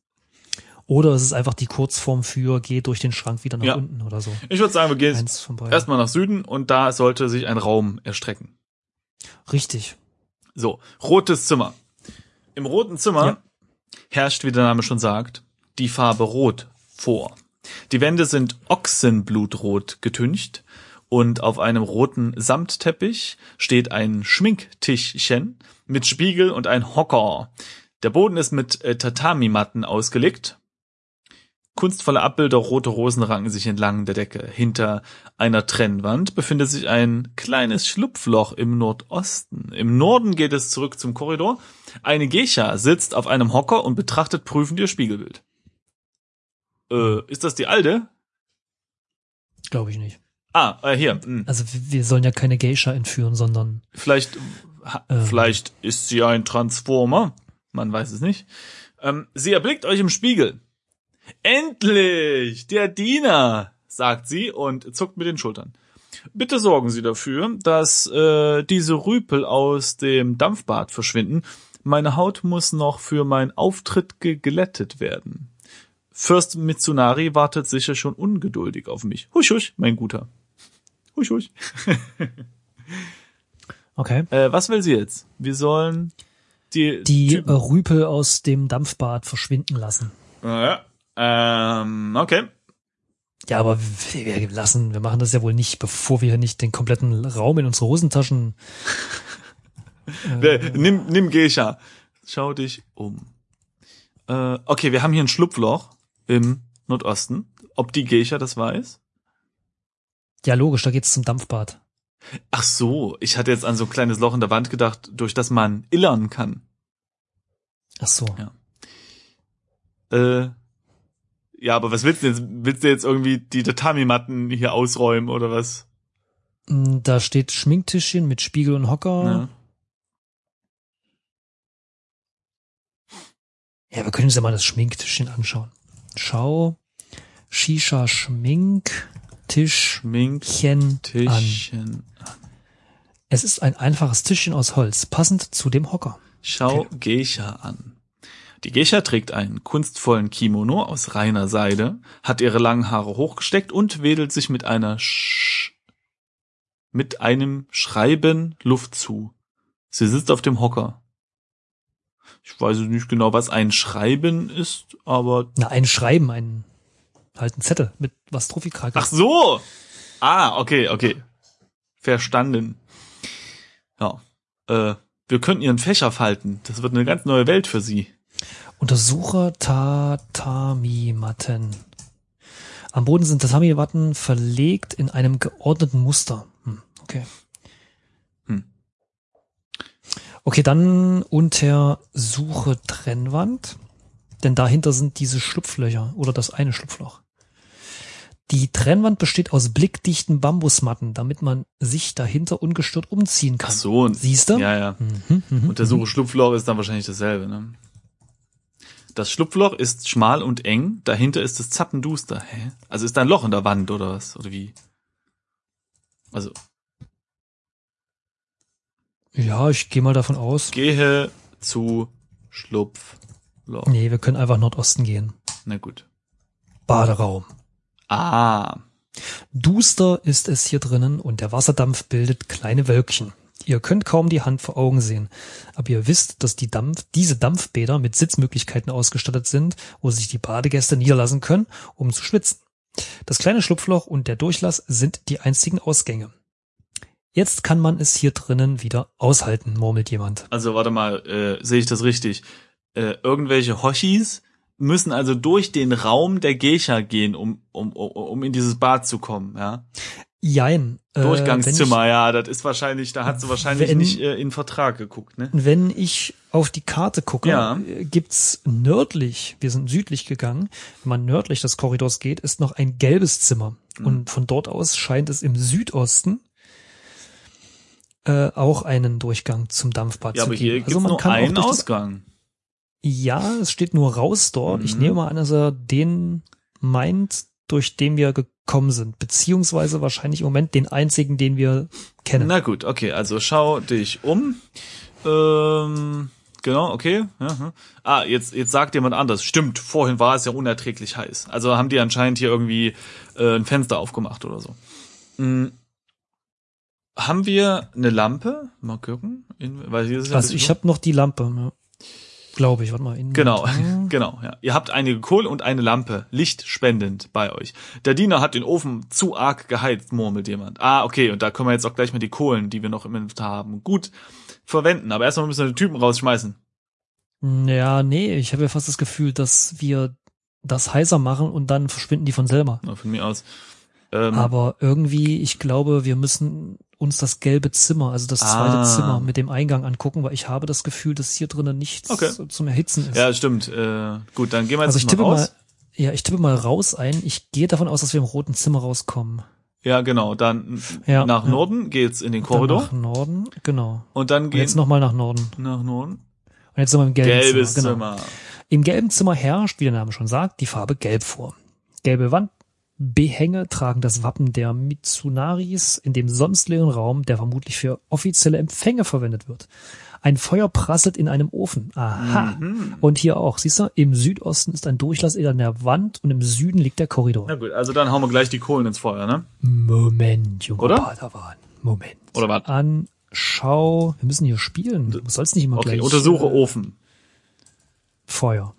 [SPEAKER 3] oder es ist einfach die Kurzform für geh durch den Schrank wieder nach
[SPEAKER 2] Ja.
[SPEAKER 3] unten oder so.
[SPEAKER 2] Ich würde sagen, wir gehen erstmal nach Süden und da sollte sich ein Raum erstrecken.
[SPEAKER 3] Richtig.
[SPEAKER 2] So, rotes Zimmer. Im roten Zimmer
[SPEAKER 3] Ja.
[SPEAKER 2] herrscht, wie der Name schon sagt, die Farbe Rot vor. Die Wände sind Ochsenblutrot getüncht und auf einem roten Samtteppich steht ein Schminktischchen mit Spiegel und ein Hocker. Der Boden ist mit äh, Tatami-Matten ausgelegt. Kunstvolle Abbilder rote Rosen ranken sich entlang der Decke. Hinter einer Trennwand befindet sich ein kleines Schlupfloch im Nordosten. Im Norden geht es zurück zum Korridor. Eine Geisha sitzt auf einem Hocker und betrachtet prüfend ihr Spiegelbild. Äh, ist das die alte?
[SPEAKER 3] Glaube ich nicht.
[SPEAKER 2] Ah, äh, hier. Hm.
[SPEAKER 3] Also wir sollen ja keine Geisha entführen, sondern
[SPEAKER 2] Vielleicht,
[SPEAKER 3] Ähm.
[SPEAKER 2] vielleicht ist sie ein Transformer. Man weiß es nicht. Ähm, sie erblickt euch im Spiegel. Endlich! Der Diener! sagt sie und zuckt mit den Schultern. Bitte sorgen Sie dafür, dass äh, diese Rüpel aus dem Dampfbad verschwinden. Meine Haut muss noch für meinen Auftritt geglättet werden. Fürst Mitsunari wartet sicher schon ungeduldig auf mich. Husch, husch, mein Guter. Husch, husch. *laughs*
[SPEAKER 3] okay.
[SPEAKER 2] Äh, was will sie jetzt? Wir sollen die,
[SPEAKER 3] Die
[SPEAKER 2] Typen.
[SPEAKER 3] Rüpel aus dem Dampfbad verschwinden lassen.
[SPEAKER 2] Ja, ähm, okay.
[SPEAKER 3] Ja, aber wir, lassen, wir machen das ja wohl nicht, bevor wir nicht den kompletten Raum in unsere Hosentaschen. *laughs*
[SPEAKER 2] Äh, Nimm, nimm Geisha. Schau dich um. Äh, okay, wir haben hier ein Schlupfloch im Nordosten. Ob die Geisha das weiß?
[SPEAKER 3] Ja, logisch, da geht's zum Dampfbad.
[SPEAKER 2] Ach so, ich hatte jetzt an so ein kleines Loch in der Wand gedacht, durch das man illern kann.
[SPEAKER 3] Ach so.
[SPEAKER 2] Ja. Äh, ja, aber was willst du jetzt? Willst du jetzt irgendwie die Tatami-Matten hier ausräumen oder was?
[SPEAKER 3] Mm, Da steht Schminktischchen mit Spiegel und Hocker.
[SPEAKER 2] Ja.
[SPEAKER 3] Ja, wir können uns ja mal das Schminktischchen anschauen. Schau, Shisha Schminktischchen an.
[SPEAKER 2] Schminktischchen.
[SPEAKER 3] Es ist ein einfaches Tischchen aus Holz, passend zu dem Hocker.
[SPEAKER 2] Schau Geisha an. Die Geisha trägt einen kunstvollen Kimono aus reiner Seide, hat ihre langen Haare hochgesteckt und wedelt sich mit einer Sch mit einem Schreiben Luft zu. Sie sitzt auf dem Hocker. Ich weiß nicht genau, was ein Schreiben ist, aber
[SPEAKER 3] Na, ein Schreiben, ein, halt ein Zettel mit was Trophikrake.
[SPEAKER 2] Ach so. Ah, okay, okay. Verstanden. Ja. Äh, wir könnten ihren Fächer falten. Das wird eine ganz neue Welt für sie.
[SPEAKER 3] Untersuche Tatami-Matten. Am Boden sind Tatami-Matten verlegt in einem geordneten Muster. Hm, okay.
[SPEAKER 2] Hm.
[SPEAKER 3] Okay, dann untersuche Trennwand, denn dahinter sind diese Schlupflöcher oder das eine Schlupfloch. Die Trennwand besteht aus blickdichten Bambusmatten, damit man sich dahinter ungestört umziehen kann.
[SPEAKER 2] Ach so.
[SPEAKER 3] Siehst du?
[SPEAKER 2] Ja, ja.
[SPEAKER 3] Mhm, mhm,
[SPEAKER 2] Untersuche Schlupfloch ist dann wahrscheinlich dasselbe, ne? Das Schlupfloch ist schmal und eng, dahinter ist es zappenduster. Hä? Also ist da ein Loch in der Wand oder was? Oder wie? Also,
[SPEAKER 3] Ja, ich gehe mal davon aus.
[SPEAKER 2] gehe zu Schlupfloch.
[SPEAKER 3] Nee, wir können einfach Nordosten gehen.
[SPEAKER 2] Na gut.
[SPEAKER 3] Baderaum.
[SPEAKER 2] Ah.
[SPEAKER 3] Duster ist es hier drinnen und der Wasserdampf bildet kleine Wölkchen. Ihr könnt kaum die Hand vor Augen sehen, aber ihr wisst, dass die Dampf, diese Dampfbäder mit Sitzmöglichkeiten ausgestattet sind, wo sich die Badegäste niederlassen können, um zu schwitzen. Das kleine Schlupfloch und der Durchlass sind die einzigen Ausgänge. Jetzt kann man es hier drinnen wieder aushalten, murmelt jemand.
[SPEAKER 2] Also warte mal, äh, sehe ich das richtig? Äh, irgendwelche Hoshis müssen also durch den Raum der Geisha gehen, um, um, um, in dieses Bad zu kommen, ja?
[SPEAKER 3] Jein. äh,
[SPEAKER 2] Durchgangszimmer, ja, das ist wahrscheinlich, da hat sie wahrscheinlich
[SPEAKER 3] wenn-
[SPEAKER 2] nicht äh, in Vertrag geguckt, ne?
[SPEAKER 3] Wenn ich auf die Karte gucke,
[SPEAKER 2] Ja.
[SPEAKER 3] äh, gibt's nördlich, wir sind südlich gegangen, wenn man nördlich des Korridors geht, ist noch ein gelbes Zimmer.
[SPEAKER 2] Mhm.
[SPEAKER 3] Und von dort aus scheint es im Südosten äh, auch einen Durchgang zum Dampfbad
[SPEAKER 2] Ja,
[SPEAKER 3] zu
[SPEAKER 2] aber
[SPEAKER 3] geben.
[SPEAKER 2] hier gibt's
[SPEAKER 3] also man
[SPEAKER 2] nur
[SPEAKER 3] kann
[SPEAKER 2] einen
[SPEAKER 3] auch durch das,
[SPEAKER 2] Ausgang.
[SPEAKER 3] Ja, es steht nur raus dort. Ich
[SPEAKER 2] Mhm.
[SPEAKER 3] nehme mal an, dass er den meint, durch den wir gekommen sind. Beziehungsweise wahrscheinlich im Moment den einzigen, den wir kennen.
[SPEAKER 2] Na gut, okay, also schau dich um. Ähm, genau, okay. Ja, ja. Ah, jetzt, jetzt sagt jemand anders. Stimmt, vorhin war es ja unerträglich heiß. Also haben die anscheinend hier irgendwie äh, ein Fenster aufgemacht oder so. Hm. Haben wir eine Lampe? Mal gucken. In, weil hier ist ja
[SPEAKER 3] also ich habe noch die Lampe, ja. Glaube ich. Warte mal. In
[SPEAKER 2] Genau, *laughs* genau, ja. Ihr habt einige Kohle und eine Lampe, lichtspendend bei euch. Der Diener hat den Ofen zu arg geheizt, murmelt jemand. Ah, okay, und da können wir jetzt auch gleich mal die Kohlen, die wir noch im Inventar haben, gut verwenden. Aber erstmal müssen wir den Typen rausschmeißen.
[SPEAKER 3] Ja, nee, ich habe ja fast das Gefühl, dass wir das heißer machen und dann verschwinden die von selber.
[SPEAKER 2] Na, Von mir aus. Ähm,
[SPEAKER 3] Aber irgendwie, ich glaube, wir müssen uns das gelbe Zimmer, also das zweite
[SPEAKER 2] Ah.
[SPEAKER 3] Zimmer mit dem Eingang angucken, weil ich habe das Gefühl, dass hier drinnen nichts
[SPEAKER 2] Okay.
[SPEAKER 3] zum Erhitzen ist.
[SPEAKER 2] ja, stimmt. Äh, gut, dann gehen wir jetzt
[SPEAKER 3] also ich
[SPEAKER 2] mal
[SPEAKER 3] tippe
[SPEAKER 2] raus.
[SPEAKER 3] mal, ja, ich tippe mal raus ein. Ich gehe davon aus, dass wir im roten Zimmer rauskommen.
[SPEAKER 2] Ja, genau. Dann
[SPEAKER 3] Ja,
[SPEAKER 2] nach
[SPEAKER 3] ja.
[SPEAKER 2] Norden geht's in den
[SPEAKER 3] Dann
[SPEAKER 2] Korridor.
[SPEAKER 3] nach Norden, genau.
[SPEAKER 2] Und dann geht's
[SPEAKER 3] nochmal nach Norden.
[SPEAKER 2] nach Norden.
[SPEAKER 3] Und jetzt sind wir im gelben
[SPEAKER 2] Gelbes
[SPEAKER 3] Zimmer.
[SPEAKER 2] Zimmer.
[SPEAKER 3] Genau. Im gelben Zimmer herrscht, wie der Name schon sagt, die Farbe Gelb vor. Gelbe Wandbehänge tragen das Wappen der Mitsunaris in dem sonst leeren Raum, der vermutlich für offizielle Empfänge verwendet wird. Ein Feuer prasselt in einem Ofen. Aha.
[SPEAKER 2] Mhm.
[SPEAKER 3] Und hier auch, siehst du, im Südosten ist ein Durchlass in der Wand und im Süden liegt der Korridor.
[SPEAKER 2] Na gut, also dann hauen wir gleich die Kohlen ins Feuer, ne?
[SPEAKER 3] Moment, junger
[SPEAKER 2] Oder?
[SPEAKER 3] Padawan. Moment.
[SPEAKER 2] Oder was?
[SPEAKER 3] An schau, wir müssen hier spielen. Du sollst nicht immer
[SPEAKER 2] Okay,
[SPEAKER 3] gleich.
[SPEAKER 2] untersuche
[SPEAKER 3] äh,
[SPEAKER 2] Ofen.
[SPEAKER 3] Feuer.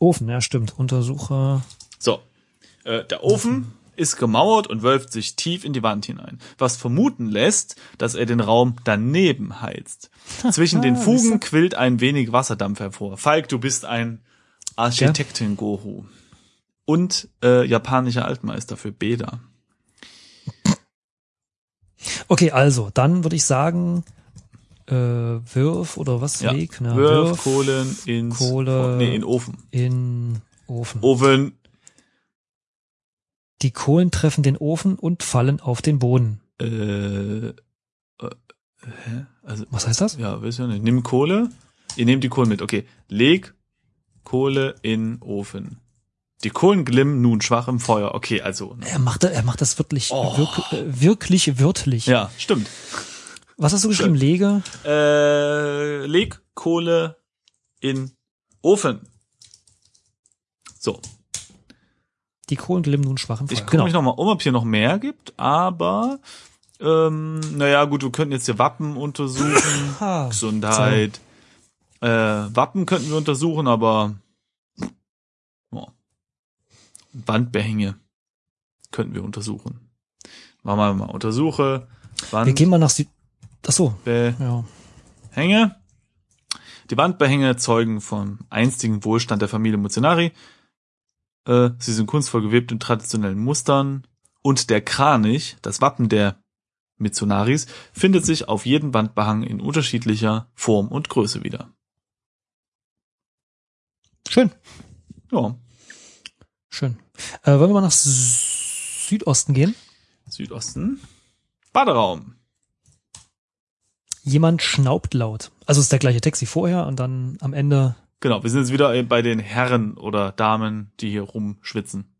[SPEAKER 3] Ofen, ja stimmt. Untersuche.
[SPEAKER 2] So. Äh, der Ofen ist gemauert und wölbt sich tief in die Wand hinein, was vermuten lässt, dass er den Raum daneben heizt. *laughs* Zwischen den
[SPEAKER 3] Ah,
[SPEAKER 2] Fugen quillt ein wenig Wasserdampf hervor. Falk, du bist ein Architektin-Guru. Und äh, japanischer Altmeister für Bäder.
[SPEAKER 3] Okay, also, dann würde ich sagen, äh, Wirf oder was?
[SPEAKER 2] Ja.
[SPEAKER 3] Leg? Na,
[SPEAKER 2] Wirf Kohlen ins
[SPEAKER 3] Kohle-
[SPEAKER 2] nee, in Ofen.
[SPEAKER 3] in Ofen.
[SPEAKER 2] Ofen.
[SPEAKER 3] Die Kohlen treffen den Ofen und fallen auf den Boden.
[SPEAKER 2] Äh, äh, hä? Also
[SPEAKER 3] Was heißt das?
[SPEAKER 2] Ja, weiß ich nicht. Nimm Kohle. Ihr nehmt die Kohle mit. Okay. Leg Kohle in Ofen. Die Kohlen glimmen nun schwach im Feuer. Okay, also. ne.
[SPEAKER 3] Er macht, er macht das wirklich,
[SPEAKER 2] Oh.
[SPEAKER 3] wirk, wirklich wörtlich.
[SPEAKER 2] Ja, stimmt.
[SPEAKER 3] Was hast du geschrieben? Lege?
[SPEAKER 2] Äh, leg Kohle in Ofen. So.
[SPEAKER 3] Die Kohlen glimmen nun schwach im Feuer.
[SPEAKER 2] Ich gucke
[SPEAKER 3] Genau.
[SPEAKER 2] mich nochmal um, ob hier noch mehr gibt, aber ähm, naja, gut, wir könnten jetzt hier Wappen untersuchen. *laughs*
[SPEAKER 3] Ha,
[SPEAKER 2] Gesundheit. Äh, Wappen könnten wir untersuchen, aber oh. Wandbehänge könnten wir untersuchen. Machen wir mal untersuche
[SPEAKER 3] Wir gehen mal nach Süd. Ach so,
[SPEAKER 2] Wandbehänge.
[SPEAKER 3] ja.
[SPEAKER 2] Die Wandbehänge zeugen vom einstigen Wohlstand der Familie Muzenari. Äh, sie sind kunstvoll gewebt in traditionellen Mustern. Und der Kranich, das Wappen der Mitsunaris, findet sich auf jedem Wandbehang in unterschiedlicher Form und Größe wieder.
[SPEAKER 3] Schön,
[SPEAKER 2] Ja,
[SPEAKER 3] schön. Äh, wollen wir mal nach Sü- Südosten gehen?
[SPEAKER 2] Südosten. Baderaum.
[SPEAKER 3] Jemand schnaubt laut. Also ist der gleiche Text wie vorher und dann am Ende.
[SPEAKER 2] Genau, wir sind jetzt wieder bei den Herren oder Damen, die hier rumschwitzen.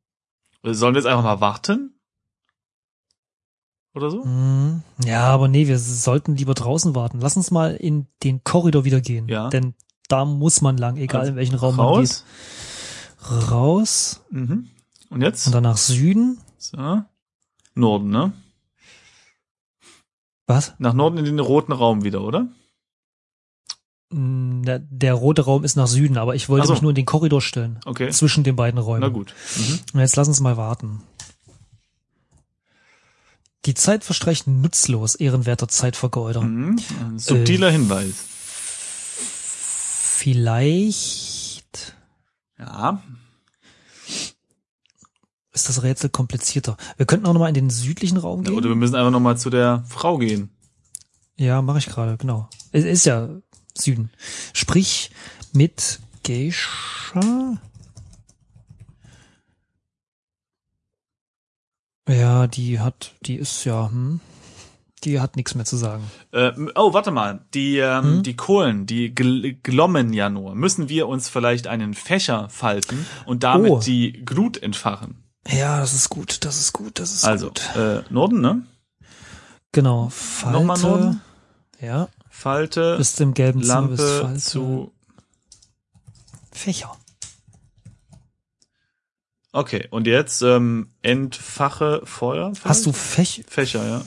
[SPEAKER 2] Sollen wir jetzt einfach mal warten? Oder so?
[SPEAKER 3] Hm, ja, aber nee, wir sollten lieber draußen warten. Lass uns mal in den Korridor wieder gehen.
[SPEAKER 2] Ja.
[SPEAKER 3] Denn da muss man lang, egal
[SPEAKER 2] Also
[SPEAKER 3] in welchen Raum man
[SPEAKER 2] Raus.
[SPEAKER 3] geht. Raus
[SPEAKER 2] Mhm. Und jetzt?
[SPEAKER 3] und dann nach Süden.
[SPEAKER 2] So. Norden, ne?
[SPEAKER 3] Was?
[SPEAKER 2] Nach Norden in den roten Raum wieder, oder?
[SPEAKER 3] Hm, Der, der rote Raum ist nach Süden, aber ich wollte
[SPEAKER 2] so.
[SPEAKER 3] mich nur in den Korridor stellen.
[SPEAKER 2] Okay.
[SPEAKER 3] Zwischen den beiden Räumen.
[SPEAKER 2] Na gut. Mhm.
[SPEAKER 3] Und Jetzt lass uns mal warten. Die Zeit verstreicht nutzlos, ehrenwerter Zeitvergeuder.
[SPEAKER 2] Mhm. Ein subtiler
[SPEAKER 3] Äh.
[SPEAKER 2] Hinweis.
[SPEAKER 3] Vielleicht
[SPEAKER 2] Ja.
[SPEAKER 3] ist das Rätsel komplizierter. Wir könnten auch nochmal in den südlichen Raum
[SPEAKER 2] ja.
[SPEAKER 3] gehen.
[SPEAKER 2] Oder wir müssen einfach nochmal zu der Frau gehen.
[SPEAKER 3] Ja, mache ich gerade, genau. Es ist ja Süden. Sprich mit Geisha. Ja, die hat, die ist ja, hm, die hat nichts mehr zu sagen.
[SPEAKER 2] Äh, oh, warte mal. Die, ähm,
[SPEAKER 3] Hm?
[SPEAKER 2] die Kohlen, die gl glommen ja nur. Müssen wir uns vielleicht einen Fächer falten und damit
[SPEAKER 3] Oh.
[SPEAKER 2] die Glut entfachen?
[SPEAKER 3] Ja, das ist gut, das ist gut, das ist
[SPEAKER 2] Also,
[SPEAKER 3] gut.
[SPEAKER 2] äh, Norden, ne?
[SPEAKER 3] Genau, Falte.
[SPEAKER 2] Nochmal Norden?
[SPEAKER 3] Ja,
[SPEAKER 2] Falte,
[SPEAKER 3] bist im gelben
[SPEAKER 2] Lampe
[SPEAKER 3] Falte.
[SPEAKER 2] zu.
[SPEAKER 3] Fächer.
[SPEAKER 2] Okay, und jetzt ähm, entfache Feuer.
[SPEAKER 3] Hast du
[SPEAKER 2] vielleicht?
[SPEAKER 3] Fächer?
[SPEAKER 2] Fächer, ja.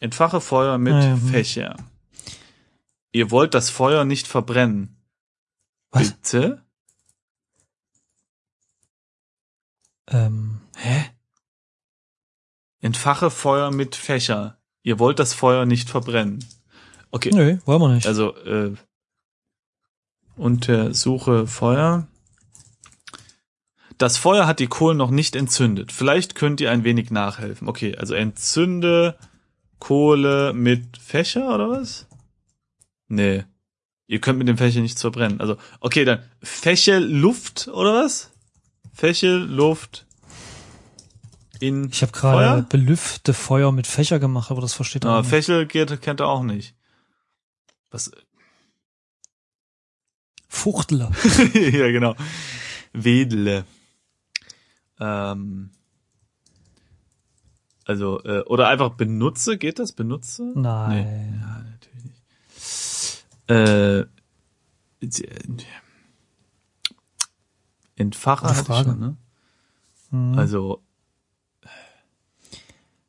[SPEAKER 2] Entfache Feuer mit
[SPEAKER 3] Ah, ja, hm.
[SPEAKER 2] Fächer. Ihr wollt das Feuer nicht verbrennen.
[SPEAKER 3] Was?
[SPEAKER 2] Bitte?
[SPEAKER 3] Ähm,
[SPEAKER 2] Hä? Entfache Feuer mit Fächer. Ihr wollt das Feuer nicht verbrennen. Okay,
[SPEAKER 3] nö, wollen wir nicht.
[SPEAKER 2] also äh, untersuche Feuer. Das Feuer hat die Kohlen noch nicht entzündet. Vielleicht könnt ihr ein wenig nachhelfen. Okay, also entzünde Kohle mit Fächer oder was? Nee. Ihr könnt mit dem Fächer nichts verbrennen. Also, okay, dann Fächel Luft oder was? Fächel Luft in
[SPEAKER 3] Ich habe gerade belüfte Feuer mit Fächer gemacht, aber das versteht er
[SPEAKER 2] Aber
[SPEAKER 3] nicht.
[SPEAKER 2] Fächel geht, kennt er auch nicht. Was?
[SPEAKER 3] Fuchtler. *laughs*
[SPEAKER 2] ja, genau. Wedle. Ähm, also, äh, oder einfach benutze, geht das? Benutze?
[SPEAKER 3] Nein.
[SPEAKER 2] Ja, natürlich nicht. Äh, Entfache hatte ich schon, ne?
[SPEAKER 3] Hm.
[SPEAKER 2] Also,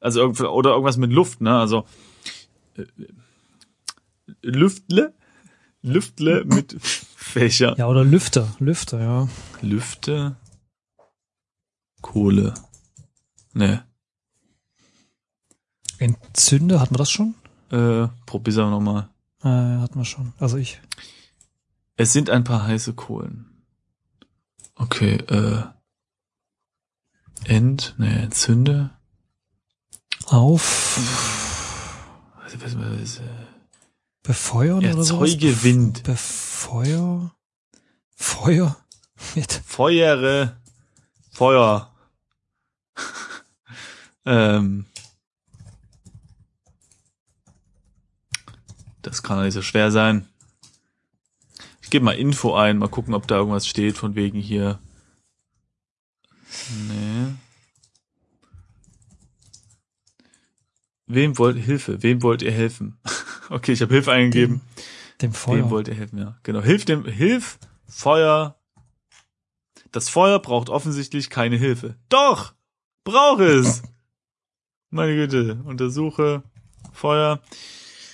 [SPEAKER 2] also oder irgendwas mit Luft, ne? Also äh, Lüftle, Lüftle mit *laughs* Fächer.
[SPEAKER 3] Ja, oder Lüfter, Lüfter, ja.
[SPEAKER 2] Lüfte, Kohle. Ne,
[SPEAKER 3] Entzünder, hatten wir das schon?
[SPEAKER 2] äh, probier's aber nochmal.
[SPEAKER 3] Äh, hatten wir schon. Also ich.
[SPEAKER 2] Es sind ein paar heiße Kohlen. Okay, äh. Ent, ne, entzünde.
[SPEAKER 3] Auf befeuern oder so.
[SPEAKER 2] Erzeuge Wind.
[SPEAKER 3] Befeuer. Feuer. *laughs* Mit.
[SPEAKER 2] Feuere. Feuer. *laughs* ähm. Das kann doch nicht so schwer sein. Ich gebe mal Info ein, mal gucken, ob da irgendwas steht, von wegen hier. Nee. Wem wollt Hilfe? Wem wollt ihr helfen? *laughs* okay, ich habe Hilfe eingegeben.
[SPEAKER 3] Dem Feuer.
[SPEAKER 2] Wem wollt ihr helfen, ja. Genau. Hilf dem, Hilf, Feuer. Das Feuer braucht offensichtlich keine Hilfe. Doch! Braucht es! *laughs* Meine Güte. Untersuche. Feuer.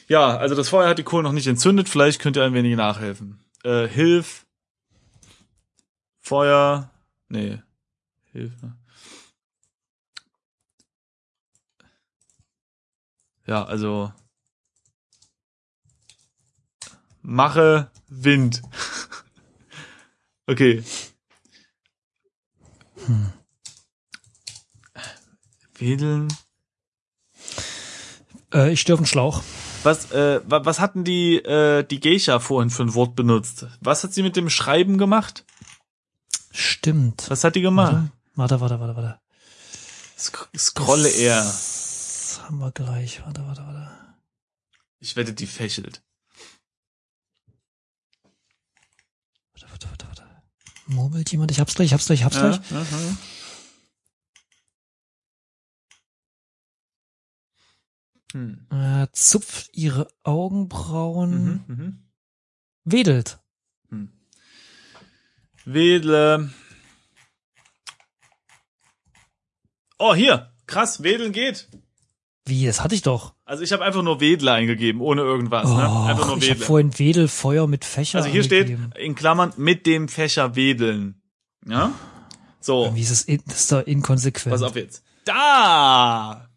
[SPEAKER 2] Ja, also das Feuer hat die Kohle noch nicht entzündet. Vielleicht könnt ihr ein wenig nachhelfen. Äh, Hilf. Feuer. Nee. Hilfe. Ja, also. Mache Wind. *laughs* okay.
[SPEAKER 3] Hm.
[SPEAKER 2] Wedeln.
[SPEAKER 3] Äh, ich stehe auf den Schlauch.
[SPEAKER 2] Was, äh, wa- was hatten die, äh, die Geisha vorhin für ein Wort benutzt? Was hat sie mit dem Schreiben gemacht?
[SPEAKER 3] Stimmt.
[SPEAKER 2] Was hat die gemacht?
[SPEAKER 3] Warte, warte, warte, warte.
[SPEAKER 2] Sk scrolle er.
[SPEAKER 3] Haben wir gleich. Warte, warte, warte.
[SPEAKER 2] Ich wette, die fächelt.
[SPEAKER 3] Warte, warte, warte, warte. Murmelt jemand? Ich hab's gleich, ich hab's gleich, ich hab's
[SPEAKER 2] Ja,
[SPEAKER 3] gleich.
[SPEAKER 2] aha. Hm.
[SPEAKER 3] Äh, zupft ihre Augenbrauen.
[SPEAKER 2] Mhm, mhm.
[SPEAKER 3] Wedelt.
[SPEAKER 2] Hm. Wedle. Oh, hier. Krass, Wedeln geht.
[SPEAKER 3] Wie, das hatte ich doch.
[SPEAKER 2] Also ich habe einfach nur Wedle eingegeben, ohne irgendwas. ne? Einfach nur
[SPEAKER 3] Och, ich habe vorhin Wedel, Feuer mit Fächer
[SPEAKER 2] Also hier steht
[SPEAKER 3] angegeben.
[SPEAKER 2] in Klammern mit dem Fächer wedeln. Ja? So,
[SPEAKER 3] Wie ist es, in, das ist da inkonsequent.
[SPEAKER 2] pass auf jetzt. Da!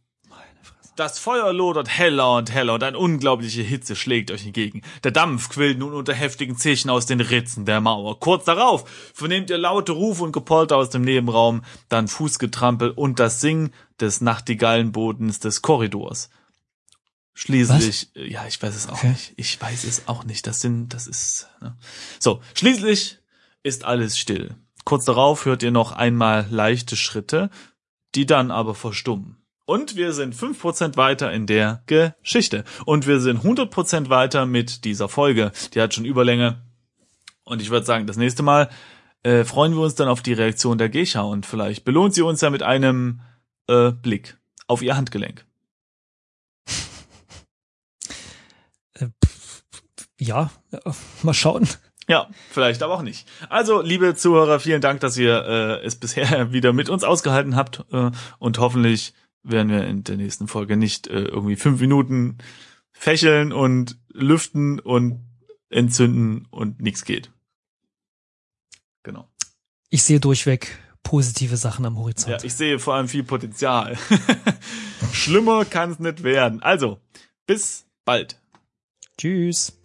[SPEAKER 2] Das Feuer lodert heller und heller und eine unglaubliche Hitze schlägt euch entgegen. Der Dampf quillt nun unter heftigen Zischen aus den Ritzen der Mauer. Kurz darauf vernehmt ihr laute Rufe und Gepolter aus dem Nebenraum, dann Fußgetrampel und das Singen des Nachtigallenbodens des Korridors. Schließlich, äh, ja, ich weiß es auch
[SPEAKER 3] Okay.
[SPEAKER 2] nicht. Ich weiß es auch nicht. Das sind, das ist, ne? So, schließlich ist alles still. Kurz darauf hört ihr noch einmal leichte Schritte, die dann aber verstummen. Und wir sind 5% weiter in der Geschichte. Und wir sind 100% weiter mit dieser Folge. Die hat schon Überlänge. Und ich würde sagen, das nächste Mal äh, freuen wir uns dann auf die Reaktion der Geisha und vielleicht belohnt sie uns ja mit einem äh, Blick auf ihr Handgelenk. *laughs*
[SPEAKER 3] Äh, ja, äh, mal schauen.
[SPEAKER 2] Ja, vielleicht aber auch nicht. Also, liebe Zuhörer, vielen Dank, dass ihr äh, es bisher *laughs* wieder mit uns ausgehalten habt äh, und hoffentlich werden wir in der nächsten Folge nicht äh, irgendwie fünf Minuten fächeln und lüften und entzünden und nichts geht. Genau.
[SPEAKER 3] Ich sehe durchweg positive Sachen am Horizont.
[SPEAKER 2] Ja, ich sehe vor allem viel Potenzial. *laughs* Schlimmer kann es nicht werden. Also, bis bald.
[SPEAKER 3] Tschüss.